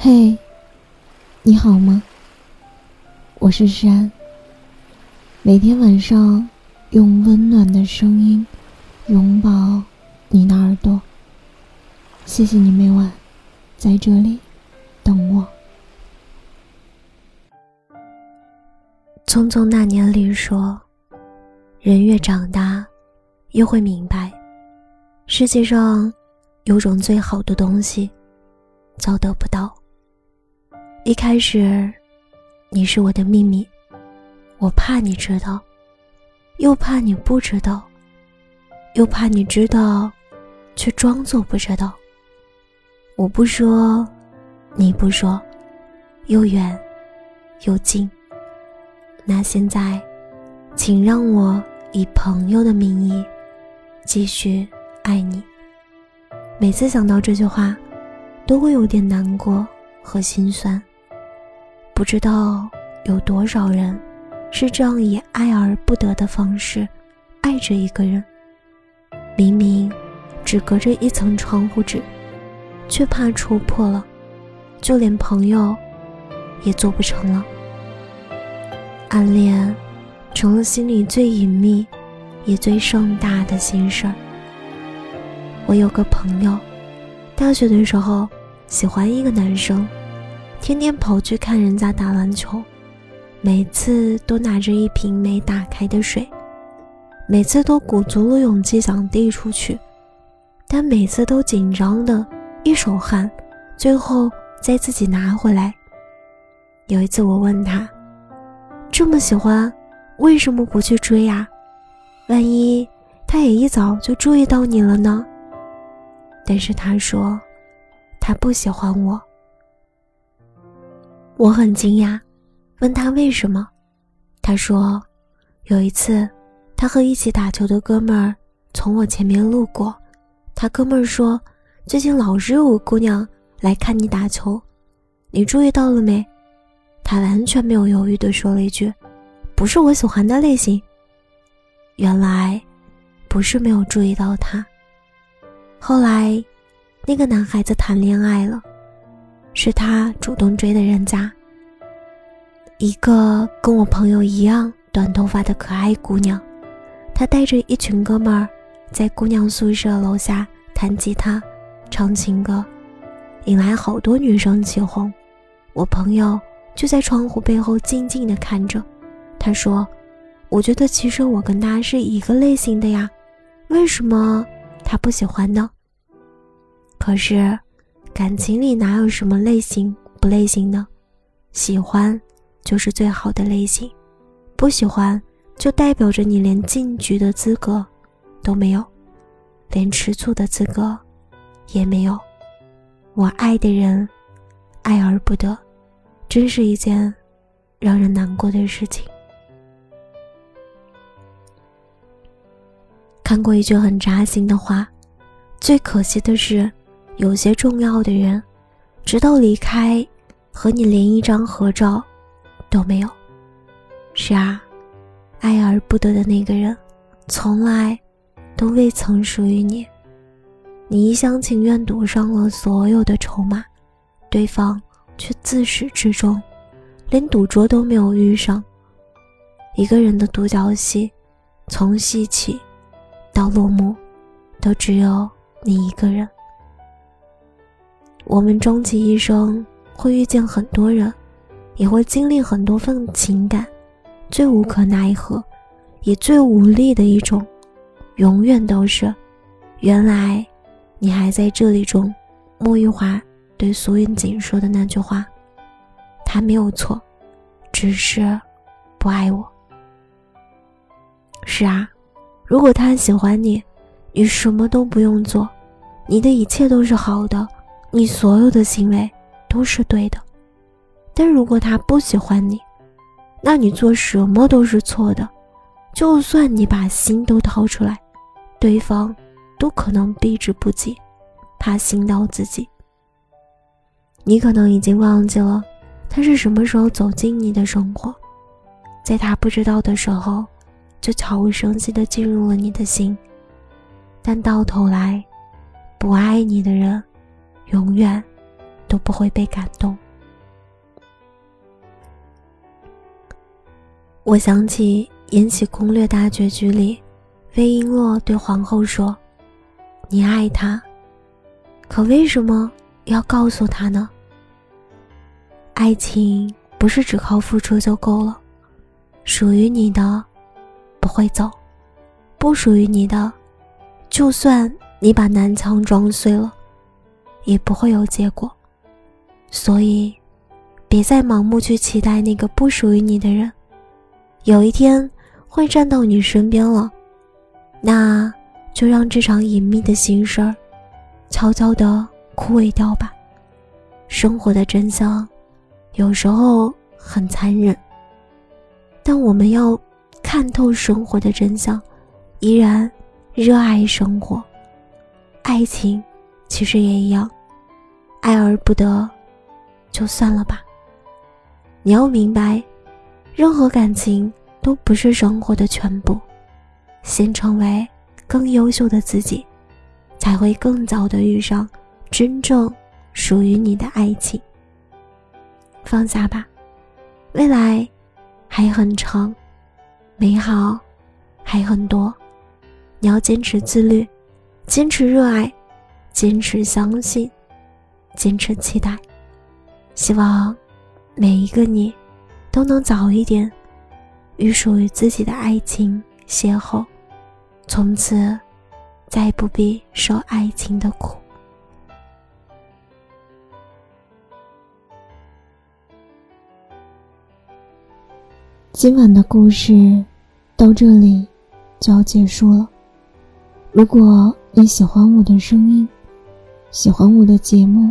嘿，你好吗？我是山。每天晚上用温暖的声音拥抱你的耳朵。谢谢你每晚在这里等我。匆匆那年里说，人越长大，越会明白，世界上有种最好的东西，叫得不到。一开始，你是我的秘密，我怕你知道，又怕你不知道，又怕你知道，却装作不知道。我不说，你不说，又远又近。那现在，请让我以朋友的名义继续爱你。每次想到这句话，都会有点难过和心酸。不知道有多少人是这样以爱而不得的方式爱着一个人。明明只隔着一层窗户纸，却怕戳破了，就连朋友也做不成了。暗恋成了心里最隐秘也最盛大的心事儿。我有个朋友，大学的时候喜欢一个男生。天天跑去看人家打篮球，每次都拿着一瓶没打开的水，每次都鼓足了勇气想递出去，但每次都紧张的一手汗，最后再自己拿回来。有一次我问他：“这么喜欢，为什么不去追呀？万一他也一早就注意到你了呢？”但是他说：“他不喜欢我。”我很惊讶，问他为什么。他说，有一次，他和一起打球的哥们儿从我前面路过，他哥们儿说，最近老是有个姑娘来看你打球，你注意到了没？他完全没有犹豫地说了一句：“不是我喜欢的类型。”原来，不是没有注意到他。后来，那个男孩子谈恋爱了。是他主动追的人家，一个跟我朋友一样短头发的可爱姑娘，他带着一群哥们儿在姑娘宿舍楼下弹吉他、唱情歌，引来好多女生起哄。我朋友就在窗户背后静静地看着。他说：“我觉得其实我跟他是一个类型的呀，为什么他不喜欢呢？”可是。感情里哪有什么类型不类型呢？喜欢就是最好的类型，不喜欢就代表着你连进局的资格都没有，连吃醋的资格也没有。我爱的人爱而不得，真是一件让人难过的事情。看过一句很扎心的话，最可惜的是。有些重要的人，直到离开，和你连一张合照都没有。是啊，爱而不得的那个人，从来都未曾属于你。你一厢情愿赌上了所有的筹码，对方却自始至终连赌桌都没有遇上。一个人的独角戏，从戏起到落幕，都只有你一个人。我们终其一生会遇见很多人，也会经历很多份情感，最无可奈何，也最无力的一种，永远都是，原来，你还在这里中，莫玉华对苏云锦说的那句话，他没有错，只是，不爱我。是啊，如果他喜欢你，你什么都不用做，你的一切都是好的。你所有的行为都是对的，但如果他不喜欢你，那你做什么都是错的。就算你把心都掏出来，对方都可能避之不及，怕心到自己。你可能已经忘记了他是什么时候走进你的生活，在他不知道的时候，就悄无声息地进入了你的心。但到头来，不爱你的人。永远都不会被感动。我想起《延禧攻略》大结局里，魏璎珞对皇后说：“你爱他，可为什么要告诉他呢？爱情不是只靠付出就够了，属于你的不会走，不属于你的，就算你把南墙撞碎了，也不会有结果。所以，别再盲目去期待那个不属于你的人。”有一天会站到你身边了，那就让这场隐秘的心事儿悄悄地枯萎掉吧。生活的真相有时候很残忍，但我们要看透生活的真相，依然热爱生活。爱情其实也一样，爱而不得，就算了吧。你要明白，任何感情。都不是生活的全部，先成为更优秀的自己，才会更早的遇上真正属于你的爱情。放下吧，未来还很长，美好还很多，你要坚持自律，坚持热爱，坚持相信，坚持期待。希望每一个你都能早一点。与属于自己的爱情邂逅，从此再不必受爱情的苦。今晚的故事到这里就要结束了。如果你喜欢我的声音，喜欢我的节目，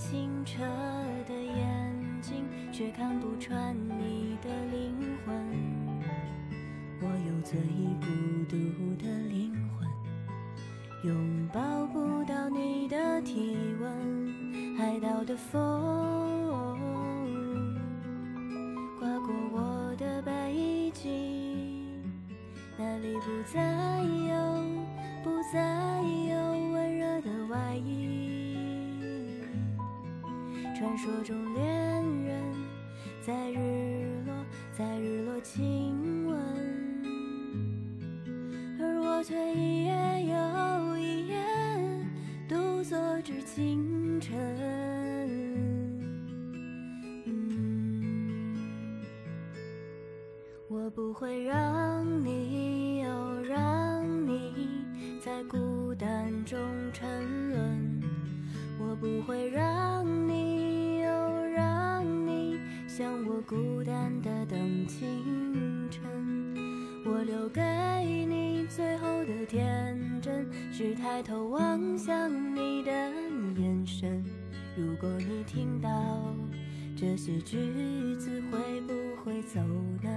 清澈的眼睛，却看不穿你的灵魂。我有最孤独的灵魂，拥抱不到你的体温。海岛的风传说中恋人在日落，在日落亲吻，而我却一夜又一夜独坐至清晨。我不会让如果你听到这些句子，会不会走呢？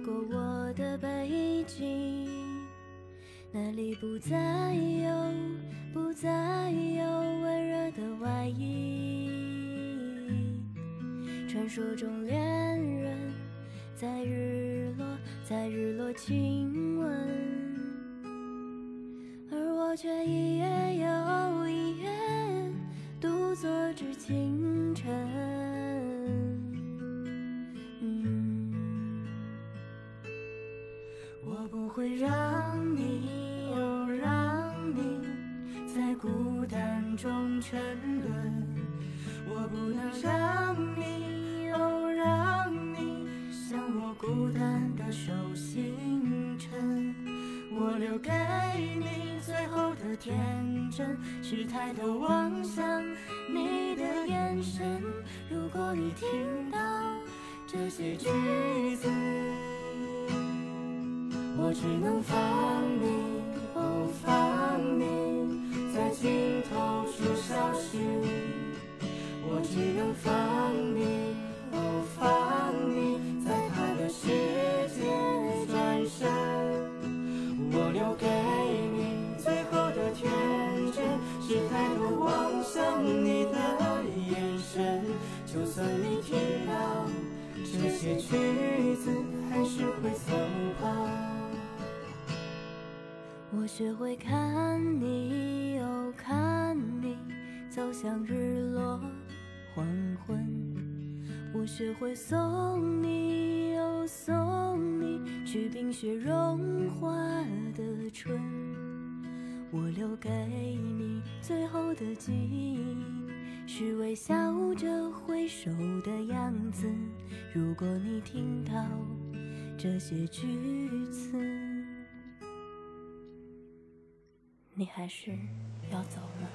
过我的背脊，那里不再有，不再有温热的外衣。传说中恋人在日落，在日落亲吻，而我却一夜又孤单的手星辰。我留给你最后的天真，是抬头望向你的眼神。如果你听到这些句子，我只能放你，哦，放句子，还是会走吧。我学会看你，哦，看你走向日落黄昏。我学会送你，哦，送你去冰雪融化的春。我留给你最后的记忆，是微笑着挥手的样子。如果你听到这些句子，你还是要走吗？